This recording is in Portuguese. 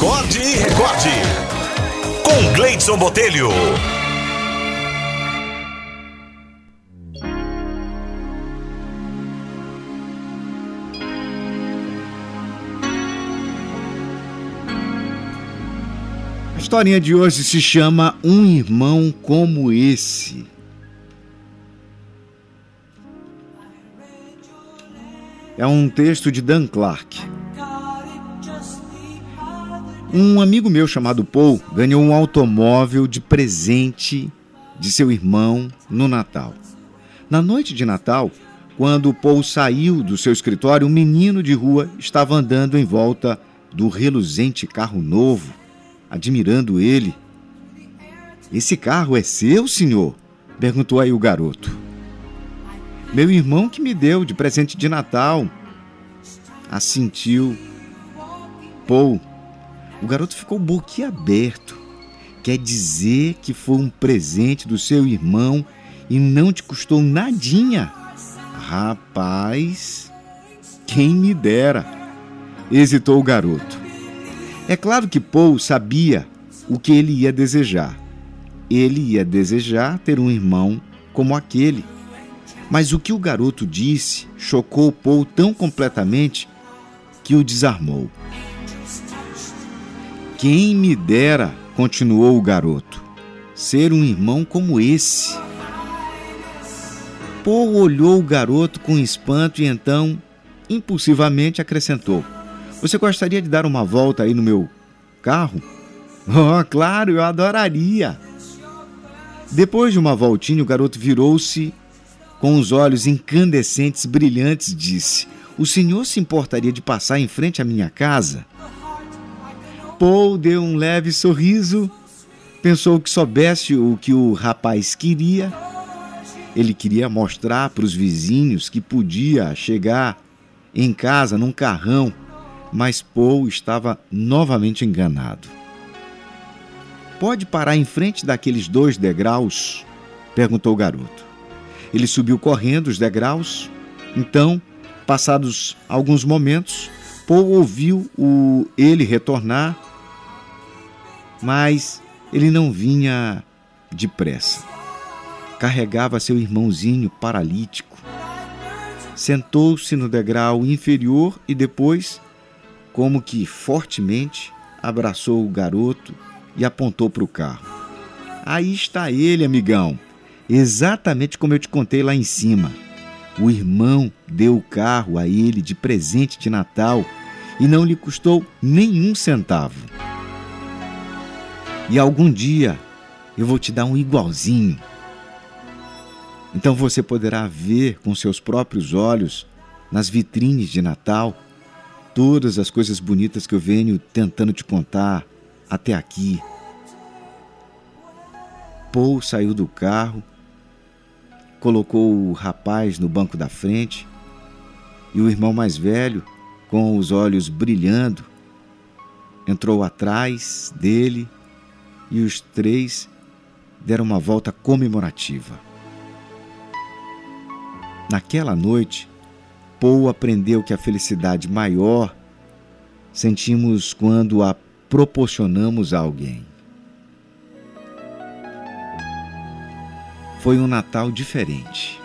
Acorde e recorde. Com Gleidson Botelho. A historinha de hoje se chama Um Irmão Como Esse. É um texto de Dan Clark. Um amigo meu chamado Paul ganhou um automóvel de presente de seu irmão no Natal. Na noite de Natal, quando Paul saiu do seu escritório, um menino de rua estava andando em volta do reluzente carro novo, admirando ele. Esse carro é seu, senhor? perguntou aí o garoto. Meu irmão que me deu de presente de Natal. Assentiu. Paul o garoto ficou boquiaberto. Quer dizer que foi um presente do seu irmão e não te custou nadinha? Rapaz, quem me dera! Hesitou o garoto. É claro que Paul sabia o que ele ia desejar. Ele ia desejar ter um irmão como aquele. Mas o que o garoto disse chocou Paul tão completamente que o desarmou. Quem me dera, continuou o garoto, ser um irmão como esse. Paul olhou o garoto com espanto e então, impulsivamente, acrescentou: Você gostaria de dar uma volta aí no meu carro? Oh, claro, eu adoraria. Depois de uma voltinha, o garoto virou-se com os olhos incandescentes, brilhantes, disse: O senhor se importaria de passar em frente à minha casa? Paul deu um leve sorriso, pensou que soubesse o que o rapaz queria. Ele queria mostrar para os vizinhos que podia chegar em casa num carrão, mas Paul estava novamente enganado. Pode parar em frente daqueles dois degraus? perguntou o garoto. Ele subiu correndo os degraus. Então, passados alguns momentos, Paul ouviu o ele retornar mas ele não vinha depressa. Carregava seu irmãozinho paralítico. Sentou-se no degrau inferior e depois, como que fortemente, abraçou o garoto e apontou para o carro. Aí está ele, amigão, exatamente como eu te contei lá em cima. O irmão deu o carro a ele de presente de Natal e não lhe custou nenhum centavo. E algum dia eu vou te dar um igualzinho. Então você poderá ver com seus próprios olhos, nas vitrines de Natal, todas as coisas bonitas que eu venho tentando te contar até aqui. Paul saiu do carro, colocou o rapaz no banco da frente e o irmão mais velho, com os olhos brilhando, entrou atrás dele e os três deram uma volta comemorativa. Naquela noite, Paul aprendeu que a felicidade maior sentimos quando a proporcionamos a alguém. Foi um Natal diferente.